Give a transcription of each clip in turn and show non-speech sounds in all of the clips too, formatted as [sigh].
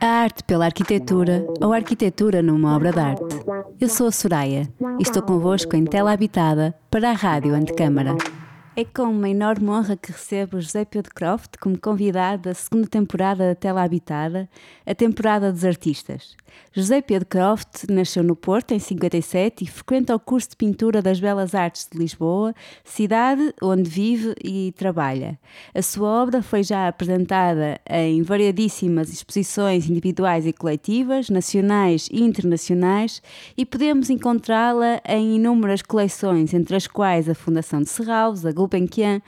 A arte pela arquitetura ou arquitetura numa obra de arte. Eu sou a Soraya e estou convosco em Tela Habitada para a Rádio Antecâmara. É com uma enorme honra que recebo José Pedro Croft como convidado da segunda temporada da Tela Habitada, a temporada dos artistas. José Pedro Croft nasceu no Porto em 57 e frequenta o curso de pintura das Belas Artes de Lisboa, cidade onde vive e trabalha. A sua obra foi já apresentada em variadíssimas exposições individuais e coletivas, nacionais e internacionais, e podemos encontrá-la em inúmeras coleções, entre as quais a Fundação de Serralves, a Gulbenkian,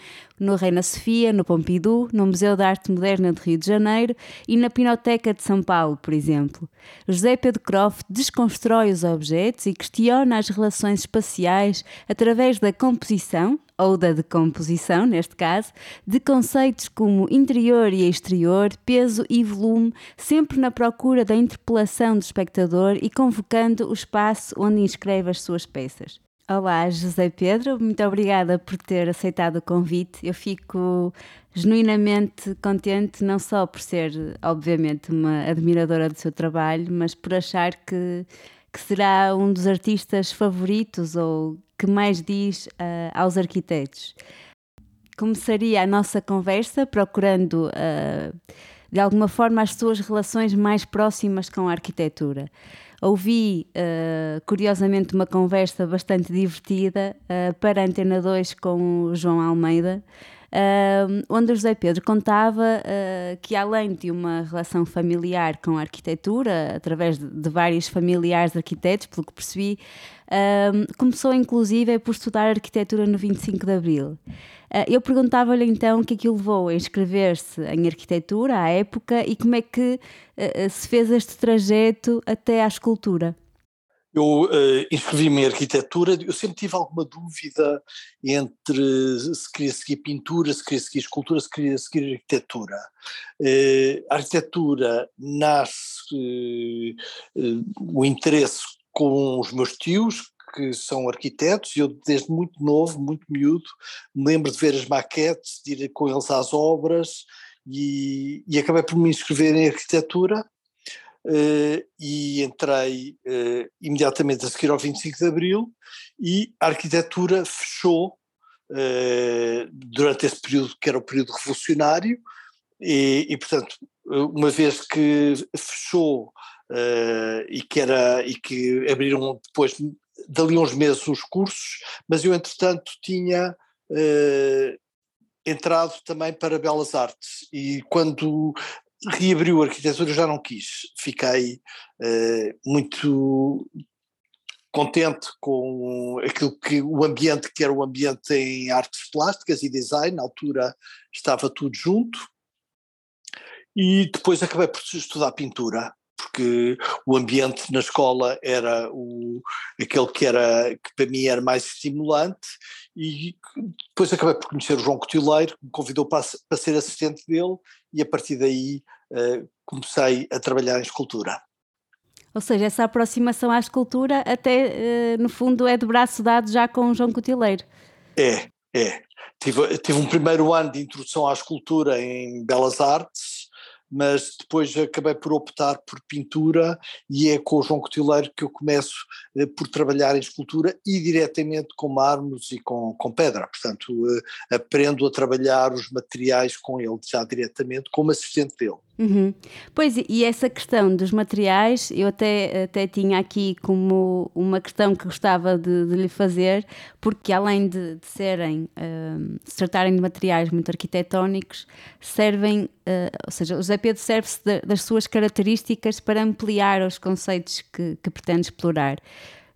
no Reina Sofia, no Pompidou, no Museu de Arte Moderna de Rio de Janeiro e na Pinoteca de São Paulo, por exemplo. José Pedro Croft desconstrói os objetos e questiona as relações espaciais através da composição, ou da decomposição, neste caso, de conceitos como interior e exterior, peso e volume, sempre na procura da interpelação do espectador e convocando o espaço onde inscreve as suas peças. Olá, José Pedro, muito obrigada por ter aceitado o convite. Eu fico genuinamente contente, não só por ser, obviamente, uma admiradora do seu trabalho, mas por achar que, que será um dos artistas favoritos ou que mais diz uh, aos arquitetos. Começaria a nossa conversa procurando, uh, de alguma forma, as suas relações mais próximas com a arquitetura. Ouvi, uh, curiosamente, uma conversa bastante divertida uh, para Antena 2 com o João Almeida, uh, onde o José Pedro contava que, além de uma relação familiar com a arquitetura, através de, de vários familiares arquitetos, pelo que percebi, começou inclusive por estudar arquitetura no 25 de Abril. Uh, eu perguntava-lhe então o que é que o levou a inscrever-se em arquitetura à época e como é que uh, se fez este trajeto até à escultura. Eu uh, inscrevi-me em arquitetura, eu sempre tive alguma dúvida entre se queria seguir pintura, se queria seguir escultura, se queria seguir arquitetura. Uh, a arquitetura nasce uh, o interesse com os meus tios, que são arquitetos, e eu desde muito novo, muito miúdo, me lembro de ver as maquetes, de ir com eles às obras, e, e acabei por me inscrever em arquitetura, uh, e entrei uh, imediatamente a seguir ao 25 de Abril, e a arquitetura fechou uh, durante esse período, que era o período revolucionário, e, e portanto, uma vez que fechou e que era e que abriram depois dali uns meses os cursos, mas eu entretanto tinha uh, entrado também para Belas Artes. E quando reabriu a arquitetura já não quis, fiquei uh, muito contente com aquilo que o ambiente que era o ambiente em artes plásticas e design, na altura estava tudo junto. E depois acabei por estudar pintura porque o ambiente na escola era o, aquele que, era, que para mim era mais estimulante e depois acabei por conhecer o João Cotileiro, que me convidou para, para ser assistente dele e a partir daí uh, comecei a trabalhar em escultura. Ou seja, essa aproximação à escultura até, uh, no fundo, é de braço dado já com o João Cotileiro. É, é. Tive, tive um primeiro ano de introdução à escultura em Belas Artes, mas depois acabei por optar por pintura e é com o João Cotileiro que eu começo eh, por trabalhar em escultura e diretamente com mármores e com, com pedra, portanto eh, aprendo a trabalhar os materiais com ele já diretamente como assistente dele. Uhum. Pois, e essa questão dos materiais, eu até, até tinha aqui como uma questão que gostava de, de lhe fazer, porque além de, de serem, uh, se tratarem de materiais muito arquitetónicos, servem, uh, ou seja, o José Pedro serve-se das suas características para ampliar os conceitos que, que pretende explorar.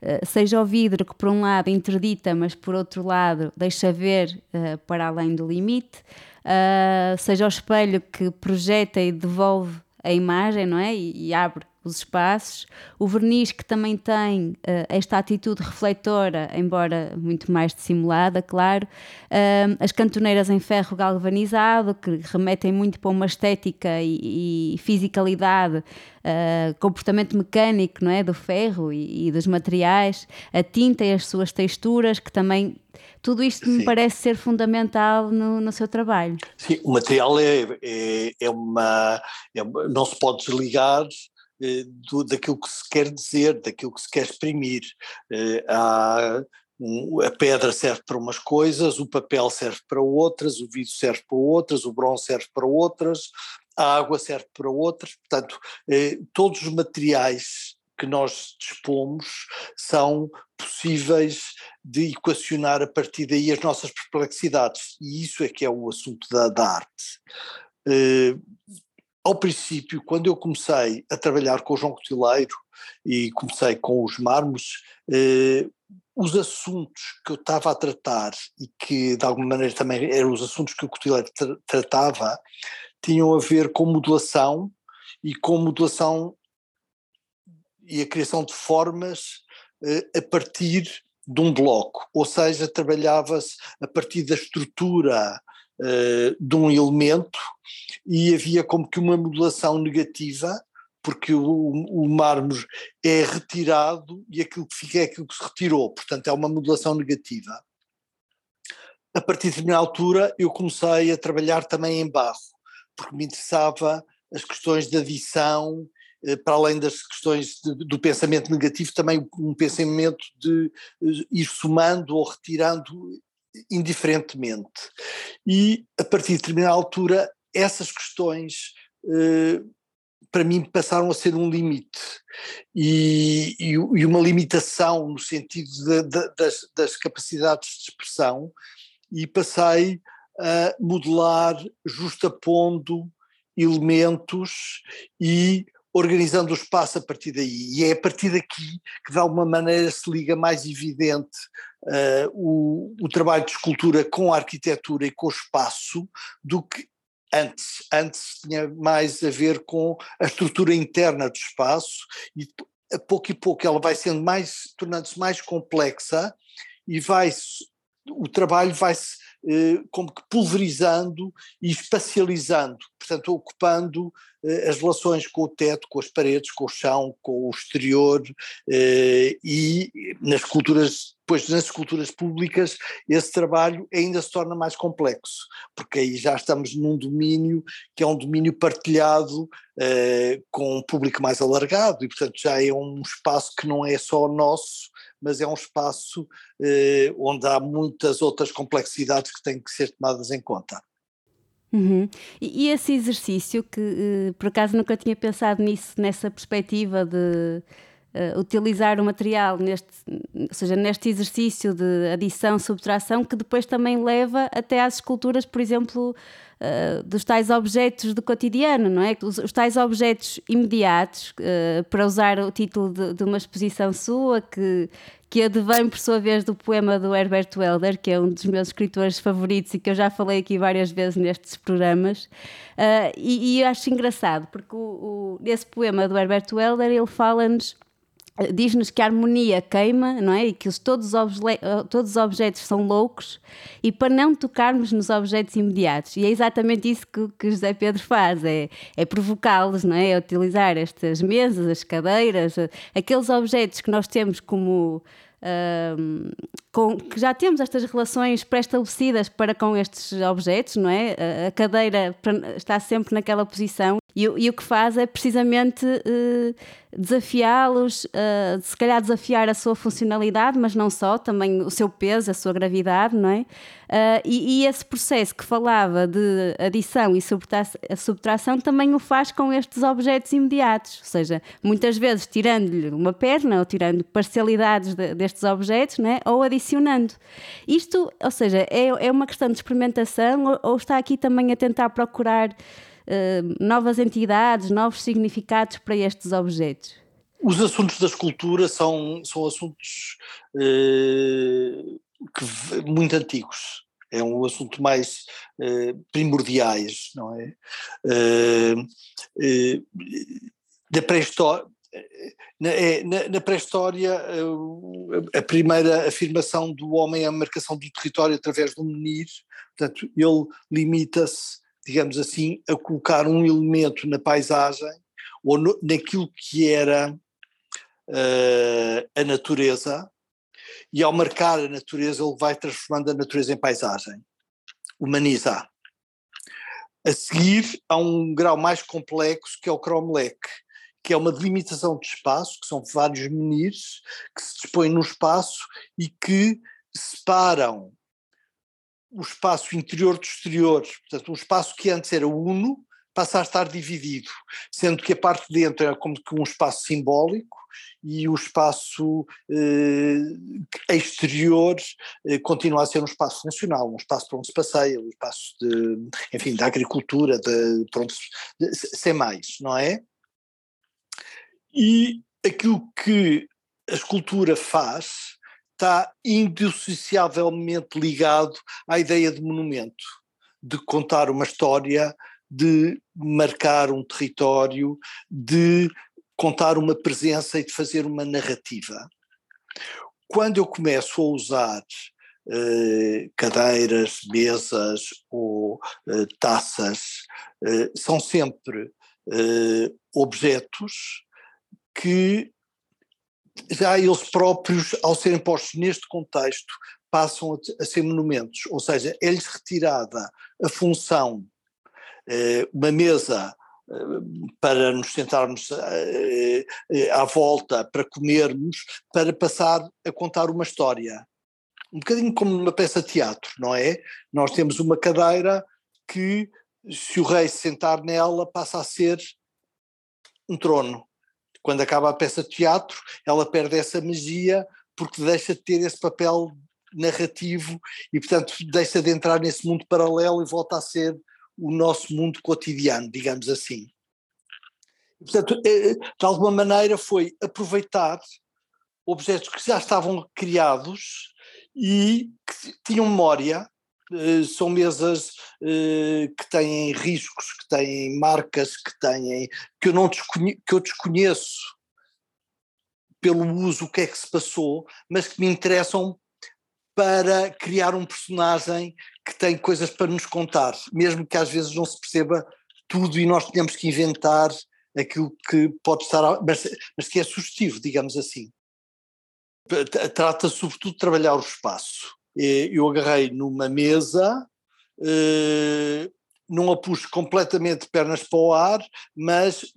Uh, seja o vidro que por um lado interdita, mas por outro lado deixa ver para além do limite, uh, seja o espelho que projeta e devolve a imagem, não é? E, e, abre os espaços, o verniz que também tem uh, esta atitude refletora, embora muito mais dissimulada, claro, uh, as cantoneiras em ferro galvanizado, que remetem muito para uma estética e, e fisicalidade, uh, comportamento mecânico não é? do ferro e, e, dos materiais, a tinta e as suas texturas, que também. Tudo isto Sim. me parece ser fundamental no, no seu trabalho. Sim, o material é, é, é uma, é, não se pode desligar do, daquilo que se quer dizer, daquilo que se quer exprimir. Eh, há, a pedra serve para umas coisas, o papel serve para outras, o vidro serve para outras, o bronze serve para outras, a água serve para outras. Portanto, eh, todos os materiais que nós dispomos são possíveis de equacionar a partir daí as nossas perplexidades. E isso é que é o assunto da, da arte. Uh, ao princípio, quando eu comecei a trabalhar com o João Cotileiro e comecei com os mármores, eh, os assuntos que eu estava a tratar e que de alguma maneira também eram os assuntos que o Cotileiro tra tratava, tinham a ver com modulação e com modulação e a criação de formas eh, a partir de um bloco, ou seja, trabalhava-se a partir da estrutura uh, de um elemento e havia como que uma modulação negativa, porque o, o mármore é retirado e aquilo que fica é aquilo que se retirou, portanto é uma modulação negativa. A partir de determinada altura eu comecei a trabalhar também em barro, porque me interessava as questões de adição, eh, para além das questões de, do pensamento negativo, também um pensamento de eh, ir somando ou retirando indiferentemente. E a partir de determinada altura, essas questões eh, para mim passaram a ser um limite e, e, e uma limitação no sentido de, de, das, das, capacidades de expressão e passei a modelar justapondo elementos e organizando o espaço a partir daí. E é a partir daqui que de alguma maneira se liga mais evidente uh, o, o trabalho de escultura com a arquitetura e com o espaço do que antes. Antes tinha mais a ver com a estrutura interna do espaço e a pouco e pouco ela vai sendo mais, tornando-se mais complexa e vai o trabalho vai-se como que pulverizando e espacializando, portanto ocupando eh, as relações com o teto, com as paredes, com o chão, com o exterior eh, e nas culturas, depois nas esculturas públicas esse trabalho ainda se torna mais complexo, porque aí já estamos num domínio que é um domínio partilhado com um público mais alargado e portanto já é um espaço que não é só nosso, mas é um espaço eh, onde há muitas outras complexidades que têm que ser tomadas em conta. Uhum. E, e, esse exercício, que eh, por acaso nunca tinha pensado nisso, nessa perspectiva de uh, utilizar o material, neste, ou seja, neste exercício de adição, subtração, que depois também leva até às esculturas, por exemplo, uh, dos tais objetos do cotidiano, não é? Os, os tais objetos imediatos, uh, para usar o título de, de, uma exposição sua, que, que advém, por sua vez, do poema do Herbert Welder, que é um dos meus escritores favoritos e que eu já falei aqui várias vezes nestes programas. Uh, e, e acho engraçado, porque o, o, esse poema do Herbert Welder, ele fala-nos diz-nos que a harmonia queima, não é? E que todos os, todos os objetos são loucos e para não tocarmos nos objetos imediatos. E é exatamente isso que, que José Pedro faz, é, é provocá-los, não é? É utilizar estas mesas, as cadeiras, aqueles objetos que nós temos como com, que já temos estas relações pré-estabelecidas para com estes objetos, não é? A cadeira está sempre naquela posição e, e o que faz é precisamente uh, desafiá-los, uh, se calhar desafiar a sua funcionalidade, mas não só, também o seu peso, a sua gravidade, não é? Uh, e, e, esse processo que falava de adição e subtração também o faz com estes objetos imediatos, ou seja, muitas vezes tirando-lhe uma perna ou tirando parcialidades de, destes objetos, não é? ou adicionando. Isto, ou seja, é, é uma questão de experimentação ou, ou está aqui também a tentar procurar uh, novas entidades, novos significados para estes objetos? Os assuntos da escultura são, são assuntos uh, que, muito antigos. É um assunto mais uh, primordiais, não é? da pré-história, na, é, na, na pré-história, a primeira afirmação do homem é a marcação do território através do menir, portanto, ele limita-se, digamos assim, a colocar um elemento na paisagem ou no, naquilo que era uh, a natureza, e ao marcar a natureza, ele vai transformando a natureza em paisagem, humaniza. A seguir, há um grau mais complexo que é o cromlech, que é uma delimitação de espaço, que são vários menires que se dispõem no espaço e que separam o espaço interior do exterior. Portanto, um espaço que antes era uno passa a estar dividido, sendo que a parte de dentro é como que um espaço simbólico e o espaço eh, exterior eh, continua a ser um espaço funcional, um espaço para onde se passeia, um espaço de, enfim, da agricultura, de, pronto, de, sem mais, não é? E aquilo que a escultura faz está indissociavelmente ligado à ideia de monumento, de contar uma história, de marcar um território, de contar uma presença e de fazer uma narrativa. Quando eu começo a usar eh, cadeiras, mesas ou eh, taças, eh, são sempre objetos que já eles próprios, ao serem postos neste contexto, passam a, ser monumentos, ou seja, é-lhes retirada a função, eh, uma mesa eh, para nos sentarmos eh, à volta, para comermos, para passar a contar uma história. Um bocadinho como numa peça de teatro, não é? Nós temos uma cadeira que, se o rei se sentar nela, passa a ser um trono quando acaba a peça de teatro, ela perde essa magia porque deixa de ter esse papel narrativo e, portanto, deixa de entrar nesse mundo paralelo e volta a ser o nosso mundo cotidiano, digamos assim. Portanto, eh, de alguma maneira foi aproveitar objetos que já estavam criados e que tinham memória eh, são mesas uh, que têm riscos, que têm marcas, que têm que eu não que eu desconheço pelo uso o que é que se passou, mas que me interessam para criar um personagem que tem coisas para nos contar, mesmo que às vezes não se perceba tudo e nós tenhamos que inventar aquilo que pode estar, mas, mas que é sugestivo, digamos assim. Trata sobretudo de trabalhar o espaço eu agarrei numa mesa, eh, não a pus completamente de pernas para o ar, mas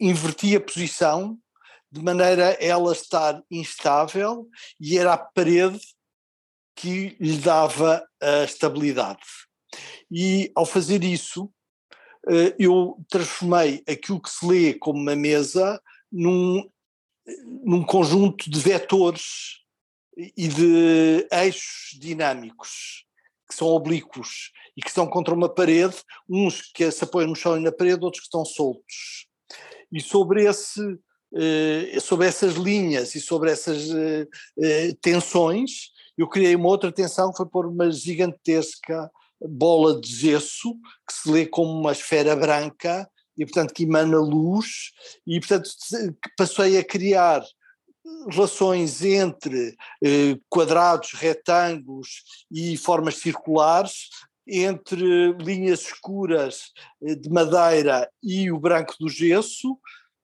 inverti a posição de maneira a ela estar instável e era a parede que lhe dava a estabilidade. E ao fazer isso, eh, eu transformei aquilo que se lê como uma mesa num, num conjunto de vetores e de eixos dinâmicos que são oblíquos e que estão contra uma parede, uns que se apoiam no chão e na parede, outros que estão soltos. E sobre, esse, eh, sobre essas linhas e sobre essas eh, eh, tensões, eu criei uma outra tensão que foi pôr uma gigantesca bola de gesso que se lê como uma esfera branca e portanto que emana luz e portanto passei a criar relações entre eh, quadrados, retângulos e formas circulares, entre linhas escuras eh, de madeira e o branco do gesso,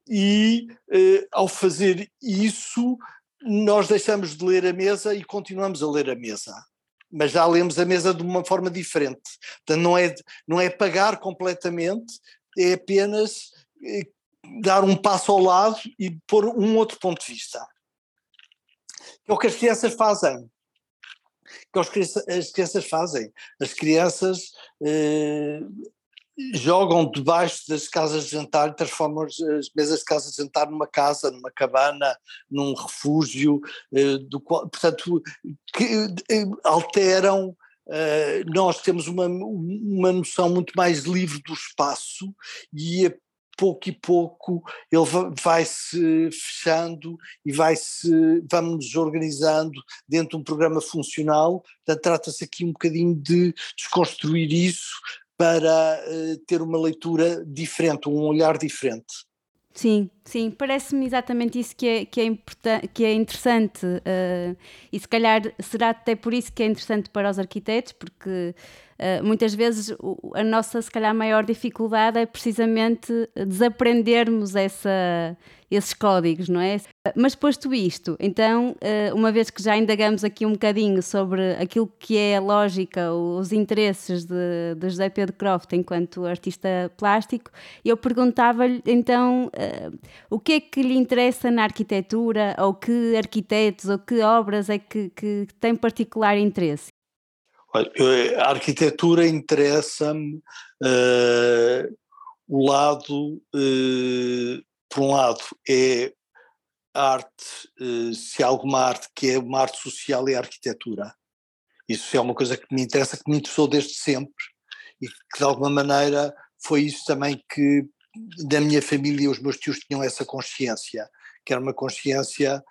e eh, ao fazer isso, nós deixamos de ler a mesa e continuamos a ler a mesa. Mas já lemos a mesa de uma forma diferente. Portanto, não é, não é pagar completamente, é apenas eh, dar um passo ao lado e pôr um outro ponto de vista. É o que as crianças fazem. Que as crianças fazem. As crianças eh, jogam debaixo das casas de jantar e transformam as mesas de casa de jantar numa casa, numa cabana, num refúgio, eh, do qual, portanto, que eh, alteram Uh, nós temos uma, uma noção muito mais livre do espaço e a pouco e pouco ele vai se fechando e vai se vamos organizando dentro de um programa funcional. Portanto, trata-se aqui um bocadinho de desconstruir isso para uh, ter uma leitura diferente, um olhar diferente. Sim, sim, parece-me exatamente isso que é, que é, que é interessante uh, e se calhar será até por isso que é interessante para os arquitetos, porque uh, muitas vezes a nossa, se calhar, maior dificuldade é precisamente desaprendermos essa, esses códigos, não é? Mas posto isto, então, uh, uma vez que já indagamos aqui um bocadinho sobre aquilo que é a lógica, os interesses de, de José Pedro Croft enquanto artista plástico, eu perguntava-lhe então o que é que lhe interessa na arquitetura, ou que arquitetos, ou que obras é que, que tem particular interesse? Olha, a arquitetura interessa-me uh, o lado, uh, por um lado, é arte, uh, se há alguma arte que é uma arte social, é a arquitetura. Isso é uma coisa que me interessa, que me interessou desde sempre e que de alguma maneira foi isso também que da minha família os meus tios tinham essa consciência, que era uma consciência eh,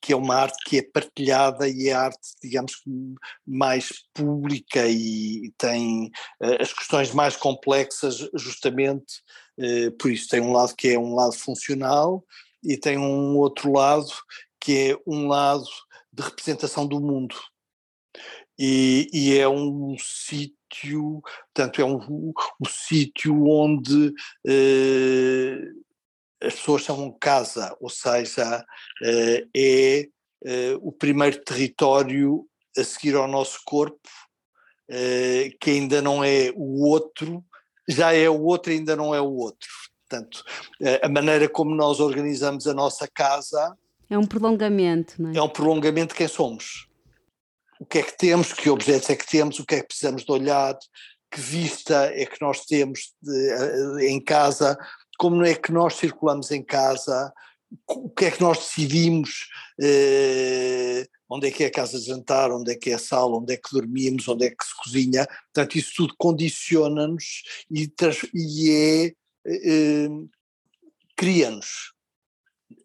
que é uma arte que é partilhada e é arte, digamos, mais pública e tem uh, as questões mais complexas justamente uh, por isso. Tem um lado que é um lado funcional e tem um outro lado que é um lado de representação do mundo. E, e é um sítio, portanto, é um, um sítio onde as pessoas chamam casa, ou seja, eh, é eh, o primeiro território a seguir ao nosso corpo, eh, que ainda não é o outro, já é o outro, ainda não é o outro. Portanto, a maneira como nós organizamos a nossa casa. É um prolongamento, não é? É um prolongamento de quem somos. O que é que temos, que objetos é que temos, o que é que precisamos de olhar, que vista é que nós temos de, em casa, como é que nós circulamos em casa, o que é que nós decidimos, eh, onde é que é a casa de jantar, onde é que é a sala, onde é que dormimos, onde é que se cozinha, portanto isso tudo condiciona-nos e, e, é, eh, cria-nos.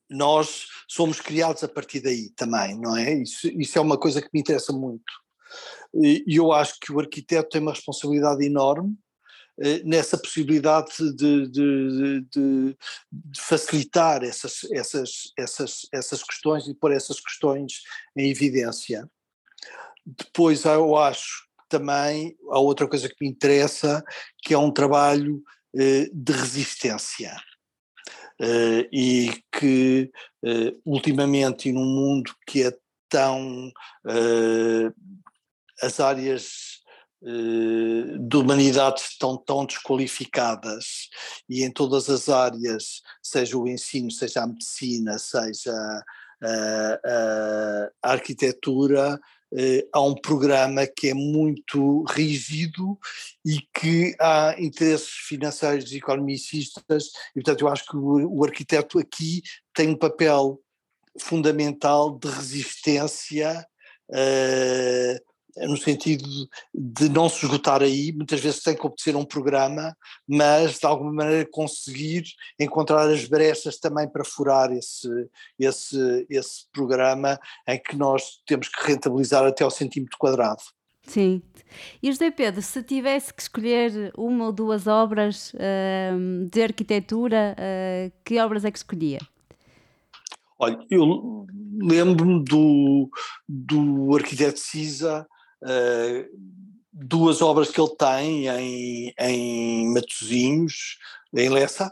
Nós somos criados a partir daí também, não é? Isso, isso é uma coisa que me interessa muito. E eu acho que o arquiteto tem uma responsabilidade enorme nessa possibilidade de, de, de, de, facilitar essas, essas, essas, essas questões e pôr essas questões em evidência. Depois eu acho também há outra coisa que me interessa, que é um trabalho eh, de resistência. Uh, e que ultimamente e num mundo que é tão as áreas eh, de humanidades estão tão desqualificadas e em todas as áreas, seja o ensino, seja a medicina, seja a, a, a arquitetura, eh, há um programa que é muito rígido e que há interesses financeiros e economicistas e portanto eu acho que o, o arquiteto aqui tem um papel fundamental de resistência uh, no sentido de não se esgotar aí, muitas vezes tem que obedecer a um programa, mas de alguma maneira conseguir encontrar as brechas também para furar esse, esse, esse programa em que nós temos que rentabilizar até ao centímetro quadrado. Sim. E José Pedro, se tivesse que escolher uma ou duas obras uh, de arquitetura, uh, que obras é que escolhia? Olha, eu lembro-me do, do arquiteto Cisa duas obras que ele tem em, em Matosinhos, em Lessa,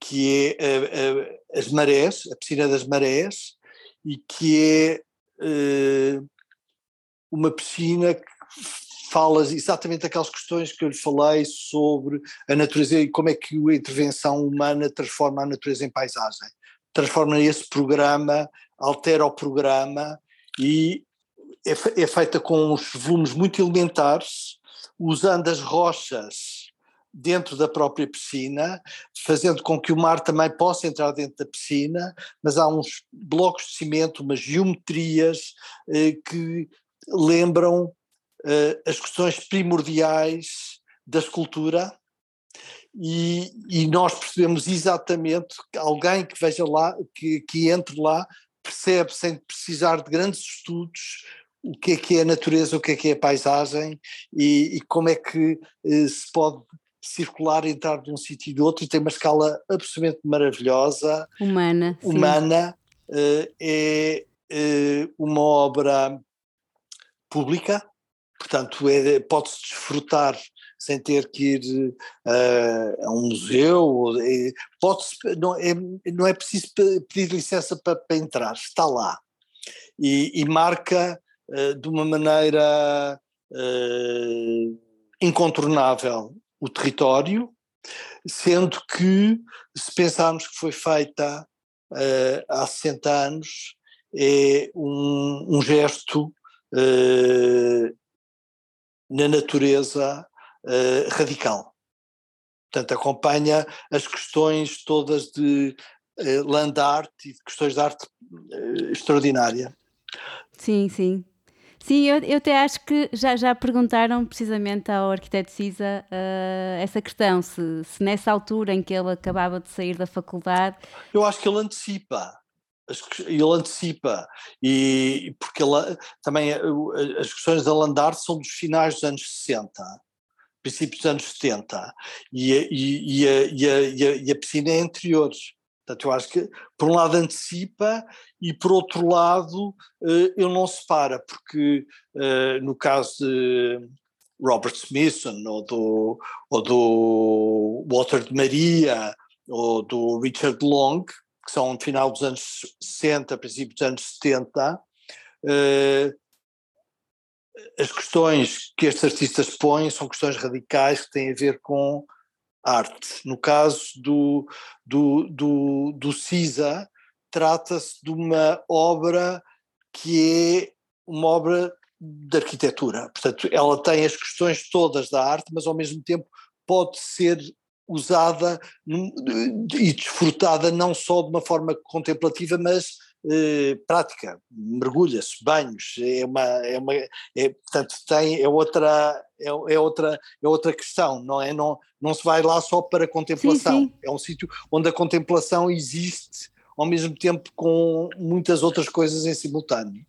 que é uh, uh, As Marés, a Piscina das Marés, e que é uma piscina que fala exatamente aquelas questões que eu lhe falei sobre a natureza e como é que a intervenção humana transforma a natureza em paisagem. Transforma esse programa, altera o programa e é, é feita com uns volumes muito elementares, usando as rochas dentro da própria piscina, fazendo com que o mar também possa entrar dentro da piscina, mas há uns blocos de cimento, umas geometrias eh, que lembram eh, as questões primordiais da escultura. E, e, nós percebemos exatamente que alguém que veja lá, que, que entre lá, percebe sem precisar de grandes estudos o que é que é a natureza, o que é que é a paisagem e, e como é que eh, se pode circular, entrar de um sítio e do outro, e tem uma escala absolutamente maravilhosa. Humana. Humana. Uh, é uh, uma obra pública, portanto, é, pode-se desfrutar sem ter que ir uh, a um museu, é, pode não, é, não é preciso pedir licença para, para entrar, está lá. E, e marca de uma maneira incontornável o território, sendo que, se pensarmos que foi feita uh, há 60 anos, é um, um gesto uh, na natureza uh, radical. Portanto, acompanha as questões todas de land art e de questões de arte extraordinária. Sim, sim. Sim, eu, eu até acho que já, já perguntaram precisamente ao arquiteto Cisa uh, essa questão, se, se nessa altura em que ele acabava de sair da faculdade. Eu acho que ele antecipa ele antecipa e porque ele, também eh, as questões da Landarte são dos finais dos anos 60 princípios dos anos 70 e, e, e, a, e, a, e a piscina é anterior Portanto, eu acho que, por um lado, antecipa e, por outro lado, eh, ele não se para, porque eh, no caso de Robert Smithson ou do, ou do Walter de Maria ou do Richard Long, que são no final dos anos 60, princípio dos anos 70, eh, as questões que estes artistas põem são questões radicais que têm a ver com arte. No caso do, do, do, do CISA, trata-se de uma obra que é uma obra de arquitetura. Portanto, ela tem as questões todas da arte, mas ao mesmo tempo pode ser usada e desfrutada não só de uma forma contemplativa, mas eh, prática, mergulha-se, banhos, é uma, é uma é, portanto tem, é outra, é, é, outra, é outra questão, não é? Não, não se vai lá só para contemplação, sim, sim. é um sítio onde a contemplação existe ao mesmo tempo com muitas outras coisas em simultâneo.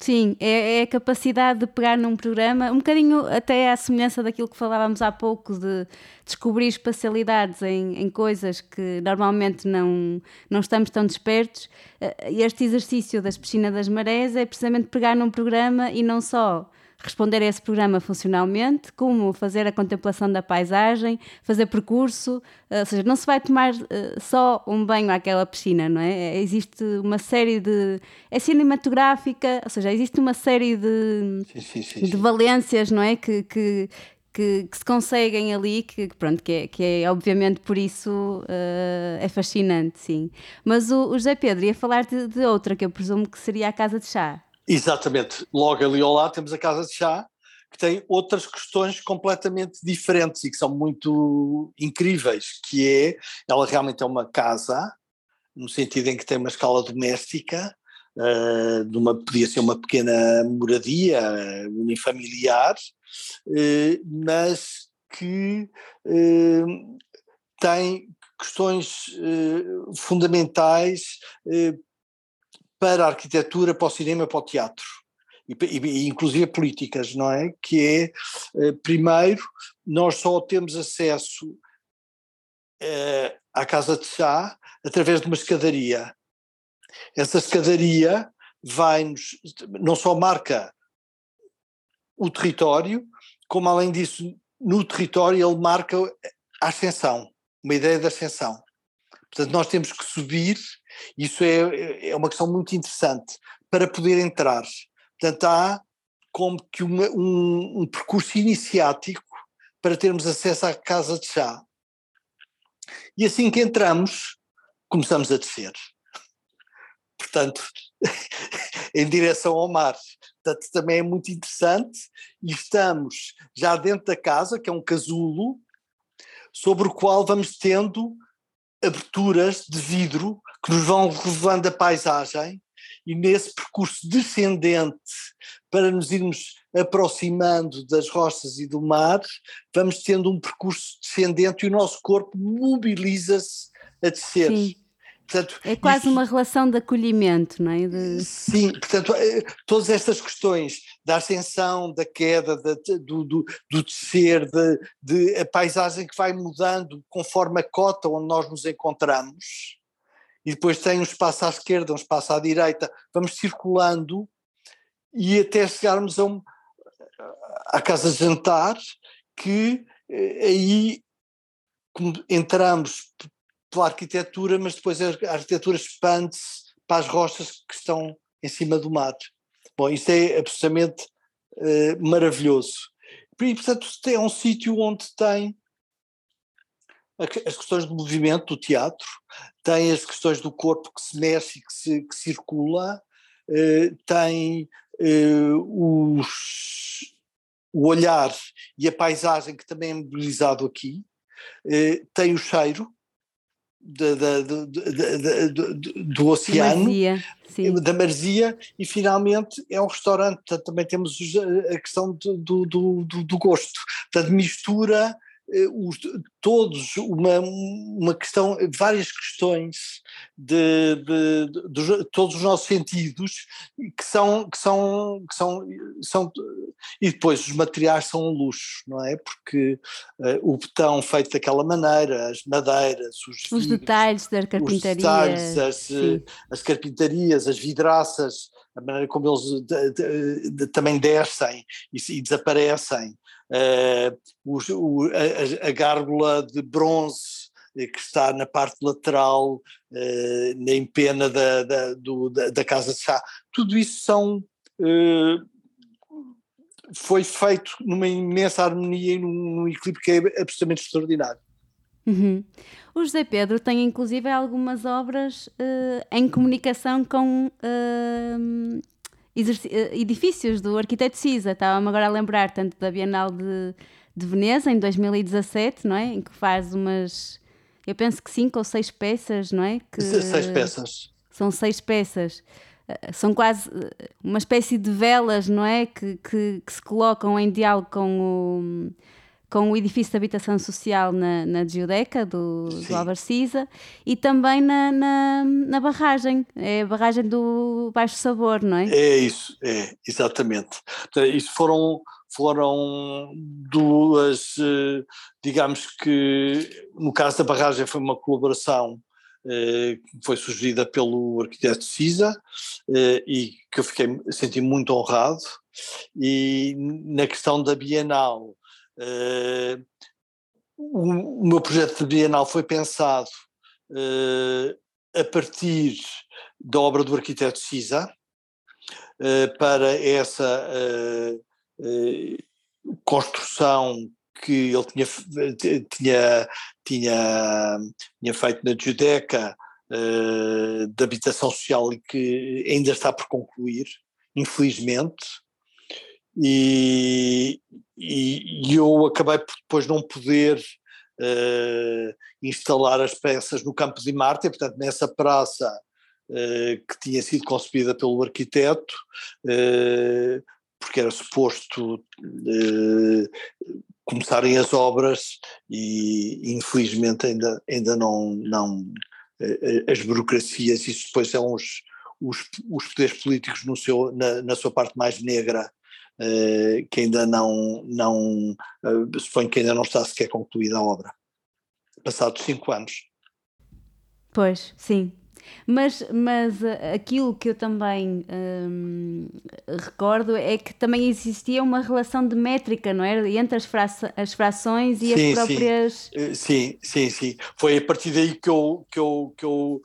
Sim, é, é, a capacidade de pegar num programa, um bocadinho até à semelhança daquilo que falávamos há pouco, de descobrir espacialidades em, em coisas que normalmente não, não estamos tão despertos. Eh, este exercício das piscinas das marés é precisamente pegar num programa e não só responder a esse programa funcionalmente, como fazer a contemplação da paisagem, fazer percurso, ou seja, não se vai tomar uh, só um banho àquela piscina, não é? Existe uma série de. É cinematográfica, ou seja, existe uma série de, sim, sim, sim, de valências, não é? Que, que, que, que, se conseguem ali, que, pronto, que é, que é obviamente por isso uh, é fascinante, sim. Mas o, o José Pedro ia falar de, de outra, que eu presumo que seria a Casa de Chá. Exatamente. Logo ali ao lado temos a Casa de Chá, que tem outras questões completamente diferentes e que são muito incríveis, que é, ela realmente é uma casa, no sentido em que tem uma escala doméstica, uh, de uma, podia ser uma pequena moradia unifamiliar, uh, mas que uh, tem questões fundamentais para a arquitetura, para o cinema, para o teatro. E, e, inclusive políticas, não é? Que é, eh, primeiro, nós só temos acesso eh, à casa de chá através de uma escadaria. Essa escadaria vai-nos, não só marca o território, como além disso, no território ele marca a ascensão, uma ideia de ascensão. Portanto, nós temos que subir isso é, é uma questão muito interessante para poder entrar. Portanto, há como que uma, um, um percurso iniciático para termos acesso à casa de chá. E assim que entramos, começamos a descer. Portanto, [laughs] em direção ao mar. Portanto, também é muito interessante. E estamos já dentro da casa, que é um casulo, sobre o qual vamos tendo aberturas de vidro que nos vão revelando a paisagem e nesse percurso descendente para nos irmos aproximando das rochas e do mar, vamos tendo um percurso descendente e o nosso corpo mobiliza-se a descer. Sim. Portanto, é quase isso, uma relação de acolhimento, não é? De... Sim, portanto, eh, todas estas questões da ascensão, da queda, de, do, do, do descer, de, de, a paisagem que vai mudando conforme a cota onde nós nos encontramos, e depois tem um espaço à esquerda, um espaço à direita, vamos circulando e até chegarmos a um, à casa de jantar, que eh, aí entramos pela arquitetura, mas depois a arquitetura expande-se para as rochas que estão em cima do mar. Bom, isso é absolutamente uh, maravilhoso. E, portanto, é um sítio onde tem as questões do movimento, do teatro, tem as questões do corpo que se mexe e que, se, que circula, uh, tem uh, os, o olhar e a paisagem que também é mobilizado aqui, tem o cheiro, do, oceano, marzia, da marzia, e finalmente é um restaurante, portanto também temos a questão do, do, do, do gosto, portanto mistura eh, os, todos uma, uma questão, várias questões de, de, de, de, todos os nossos sentidos que são, que são, que são, são e depois os materiais são um luxo, não é? Porque uh, o betão feito daquela maneira, as madeiras, os, os detalhes da carpintaria, os detalhes, as, eh, as carpintarias, as vidraças, a maneira como eles de, de, também descem e, e desaparecem, uh, os, o, a, a, gárgula de bronze eh, que está na parte lateral, uh, na empena da, da, do, da, da, casa de chá, tudo isso são uh, foi feito numa imensa harmonia e num, num equilíbrio que é absolutamente extraordinário. Uhum. O José Pedro tem inclusive algumas obras uh, em comunicação com uh, edifícios do arquiteto Cisa. Estava-me agora a lembrar tanto da Bienal de, de Veneza, em 2017, não é? Em que faz umas, eu penso que cinco ou seis peças, não é? Que, seis peças. São seis peças. São quase uma espécie de velas, não é? Que, que, que se colocam em diálogo com o com o edifício de habitação social na, na Geodeca, do, do Álvaro Cisa, e também na, na, na, barragem, é a barragem do Baixo Sabor, não é? É isso, é, exatamente. Isso foram, foram duas, eh, digamos que, no caso da barragem foi uma colaboração eh, que foi sugerida pelo arquiteto Cisa eh, e que eu fiquei, senti muito honrado, e na questão da Bienal, Uh, o, o, meu projeto de Bienal foi pensado uh, a partir da obra do arquiteto Cisa uh, para essa construção que ele tinha, tinha, tinha, tinha feito na Judeca de habitação social e que ainda está por concluir, infelizmente, e, e, e eu acabei por depois não poder uh, instalar as peças no Campo de Marte, portanto nessa praça uh, que tinha sido concebida pelo arquiteto, uh, porque era suposto começarem as obras e infelizmente ainda, ainda não, não as burocracias, isso depois são os, os, os poderes políticos no seu, na, na sua parte mais negra que ainda não, não uh, suponho que ainda não está sequer concluída a obra, passados cinco anos. Pois, sim. Mas, mas eh, aquilo que eu também hum, recordo é que também existia uma relação de métrica, não é? Entre as, fraça, as frações e sim, as próprias. Sim. sim, sim, sim. Foi a partir daí que eu, que eu, que eu,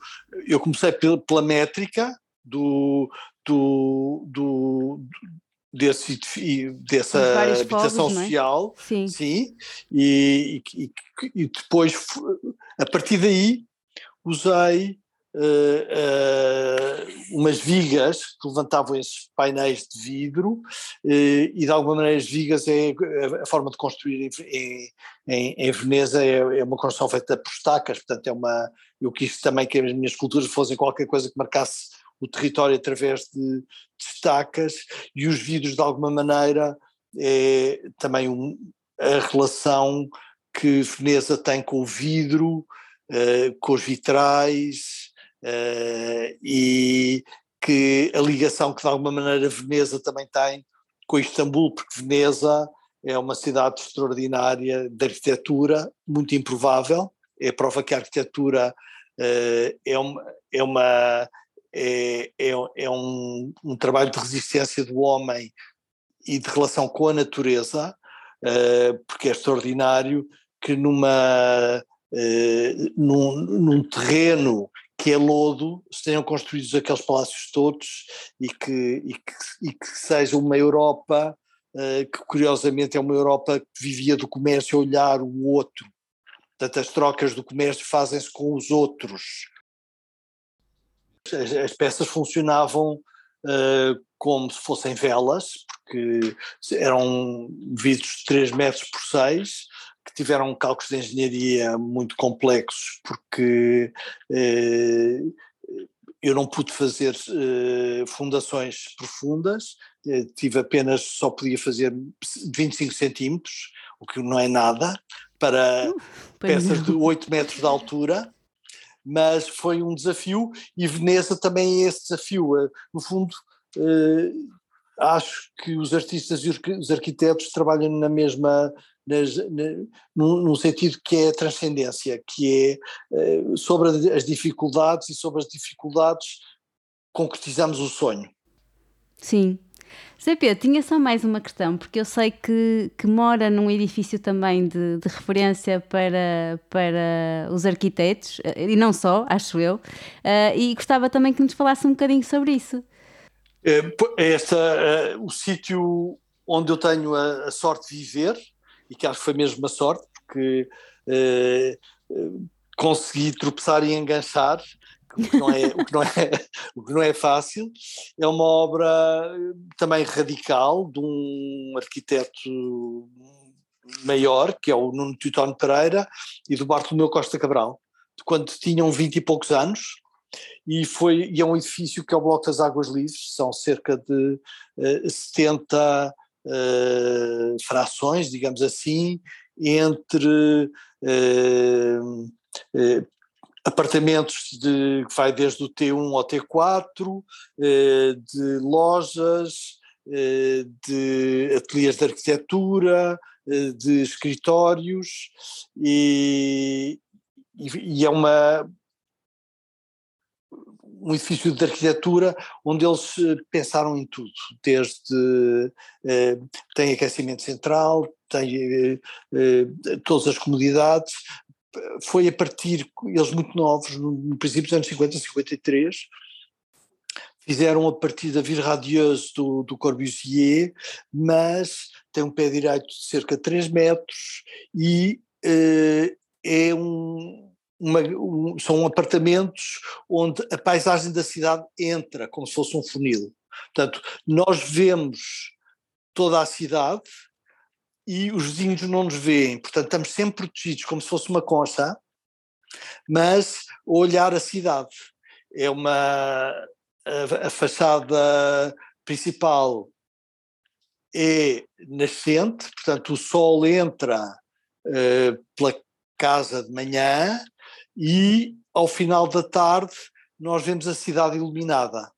eu comecei pela métrica do, do, do, desse, dessa habitação fogos, é? social, sim, sim e, e, e, depois, a partir daí, usei uh, uh, umas vigas que levantavam esses painéis de vidro uh, e de alguma maneira as vigas é a forma de construir em, em, em Veneza é, é, uma construção feita por estacas, portanto é uma, eu quis também que as minhas esculturas fossem qualquer coisa que marcasse o território através de, de estacas e os vidros de alguma maneira é também um, a relação que Veneza tem com o vidro, uh, com os vitrais, uh, e que a ligação que de alguma maneira Veneza também tem com Istambul, porque Veneza é uma cidade extraordinária de arquitetura, muito improvável, é prova que a arquitetura uh, é uma, é, uma é, é, é um, um, trabalho de resistência do homem e de relação com a natureza, uh, porque é extraordinário que numa, uh, num, num terreno que é lodo, se tenham construídos aqueles palácios todos e que, e que, e que seja uma Europa uh, que curiosamente é uma Europa que vivia do comércio olhar o outro. Portanto, as trocas do comércio fazem-se com os outros. As, as peças funcionavam uh, como se fossem velas, porque eram vidros de 3 metros por 6, que tiveram cálculos de engenharia muito complexos, porque eh, eu não pude fazer eh, fundações profundas, eh, tive apenas, só podia fazer 25 centímetros, o que não é nada, para uh, peças não. de 8 metros de altura, mas foi um desafio e Veneza também é esse desafio. Eh, no fundo, eh, acho que os artistas e os arquitetos trabalham na mesma nas, na, num, sentido que é a transcendência, que é uh, sobre as dificuldades e sobre as dificuldades concretizamos o sonho. Sim. Zé Pedro, tinha só mais uma questão, porque eu sei que, que mora num edifício também de, de, referência para, para os arquitetos, eh, e não só, acho eu, uh, e gostava também que nos falasse um bocadinho sobre isso. Esta, uh, o sítio onde eu tenho a, a sorte de viver, e que acho que foi mesmo uma sorte, porque eh, consegui tropeçar e enganchar, o que, não é, o, que não é, [laughs] o que não é fácil. É uma obra também radical de um arquiteto maior, que é o Nuno Teutónio Pereira, e do Bartolomeu Costa Cabral, quando tinham vinte e poucos anos, e, foi, e é um edifício que é o Bloco das Águas Livres, são cerca de uh, 70 uh, frações, digamos assim, entre uh, apartamentos de, que vai desde o T1 ao T4, de lojas, de ateliês de arquitetura, de escritórios e, e, é uma um edifício de arquitetura onde eles eh, pensaram em tudo, desde eh, tem aquecimento central, tem eh, eh, todas as comodidades, foi a partir, eles muito novos, no, no princípio dos anos 50, 53, fizeram a partir da Ville Radieuse do, do Corbusier, mas tem um pé direito de cerca de 3 metros e eh, é um, uma, um, são apartamentos onde a paisagem da cidade entra como se fosse um funil. Portanto, nós vemos toda a cidade e os vizinhos não nos veem, portanto estamos sempre protegidos como se fosse uma concha, mas olhar a cidade. É uma a, a fachada principal é nascente, portanto o sol entra uh, pela casa de manhã e ao final da tarde nós vemos a cidade iluminada,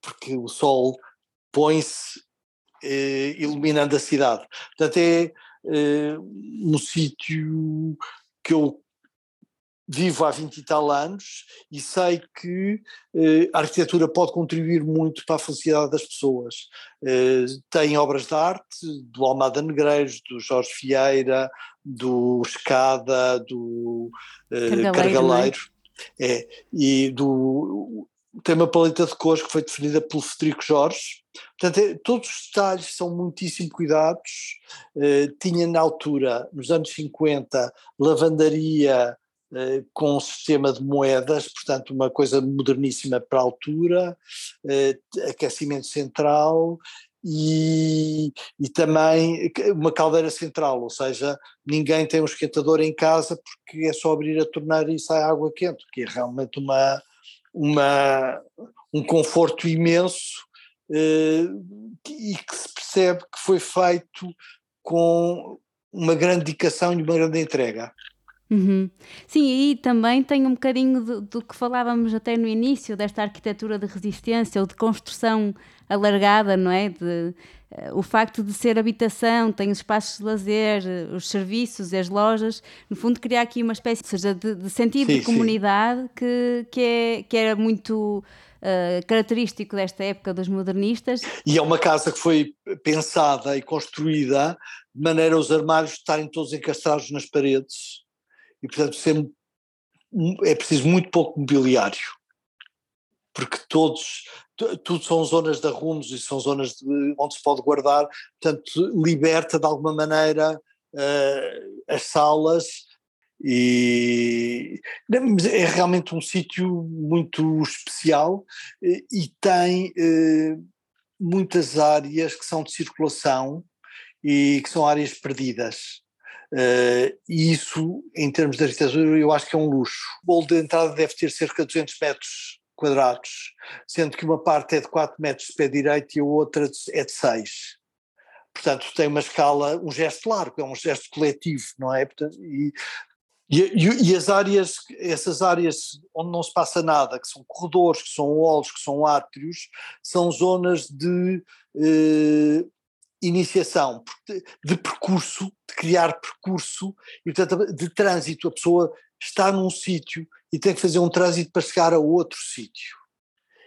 porque o sol põe-se eh, iluminando a cidade. Portanto, é eh, um sítio que eu vivo há 20 e tal anos e sei que eh, a arquitetura pode contribuir muito para a felicidade das pessoas. Eh, tem obras de arte do Almada Negreiros, do Jorge Vieira, do Escada, do eh, Cargaleiro, Cargaleiro é? é? e do tem uma paleta de cores que foi definida pelo Federico Jorge. Portanto, é, todos os detalhes são muitíssimo cuidados. Eh, tinha na altura, nos anos 50, lavandaria eh, com um sistema de moedas, portanto, uma coisa moderníssima para a altura, eh, aquecimento central e, e, também uma caldeira central, ou seja, ninguém tem um esquentador em casa porque é só abrir a torneira e sai água quente, que é realmente uma, uma, um conforto imenso eh, e que se percebe que foi feito com uma grande dedicação e uma grande entrega. Uhum. Sim, e também tem um bocadinho do, do, que falávamos até no início, desta arquitetura de resistência ou de construção alargada, não é? De, o facto de ser habitação, tem os espaços de lazer, os serviços e as lojas, no fundo criar aqui uma espécie seja, de, de sentido sim, de comunidade que, que, é, que era muito uh, característico desta época dos modernistas. E é uma casa que foi pensada e construída de maneira os armários estarem todos encastrados nas paredes e portanto ser, é preciso muito pouco mobiliário porque todos tudo são zonas de arrumos e são zonas de, onde se pode guardar, portanto liberta de alguma maneira uh, as salas e é realmente um sítio muito especial e, e tem uh, muitas áreas que são de circulação e que são áreas perdidas. Uh, e isso, em termos de arquitetura, eu acho que é um luxo. O bolo de entrada deve ter cerca de 200 metros quadrados, sendo que uma parte é de 4 metros de pé direito e a outra é de 6. Portanto, tem uma escala, um gesto largo, é um gesto coletivo, não é? Portanto, e, e, e, as áreas, essas áreas onde não se passa nada, que são corredores, que são halls, que são átrios, são zonas de eh, iniciação, de percurso, de criar percurso e, portanto, de trânsito. A pessoa está num sítio e tem que fazer um trânsito para chegar a outro sítio.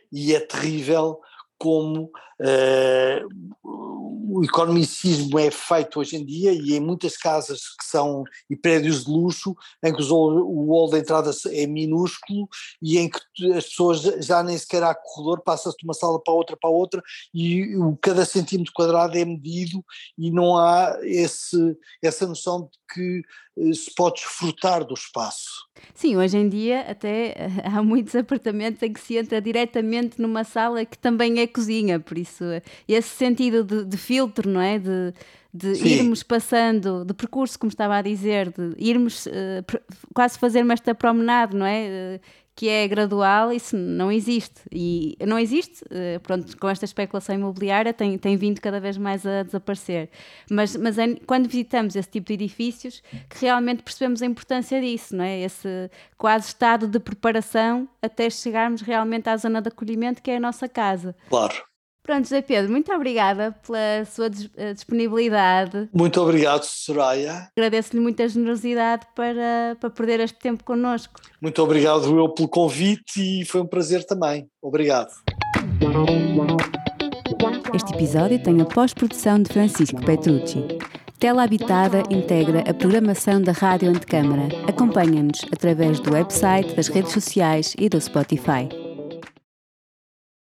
E é terrível como uh, o economicismo é feito hoje em dia e em muitas casas que são e prédios de luxo em que o hall da entrada é minúsculo e em que as pessoas já nem sequer há corredor, passa-se de uma sala para outra para outra e cada centímetro quadrado é medido e não há esse, essa noção de que eh, se pode desfrutar do espaço. Sim, hoje em dia até eh, há muitos apartamentos em que se entra diretamente numa sala que também é cozinha, por isso esse sentido de, de filtro, não é? De, de irmos passando, de percurso, como estava a dizer, de irmos uh, quase fazermos esta promenade, não é? Uh, que é gradual, isso não existe. E não existe, uh, pronto, com esta especulação imobiliária tem, tem vindo cada vez mais a desaparecer. Mas, mas é, quando visitamos esse tipo de edifícios, que realmente percebemos a importância disso, não é? Esse quase estado de preparação até chegarmos realmente à zona de acolhimento, que é a nossa casa. Claro. Pronto, José Pedro, muito obrigada pela sua eh, disponibilidade. Muito obrigado, Soraya. Agradeço-lhe muita generosidade para, para perder este tempo connosco. Muito obrigado eu pelo convite e foi um prazer também. Obrigado. Este episódio tem a pós-produção de Francisco Petrucci. Tela Habitada integra a programação da Rádio Antecâmara. Acompanha-nos através do website, das redes sociais e do Spotify.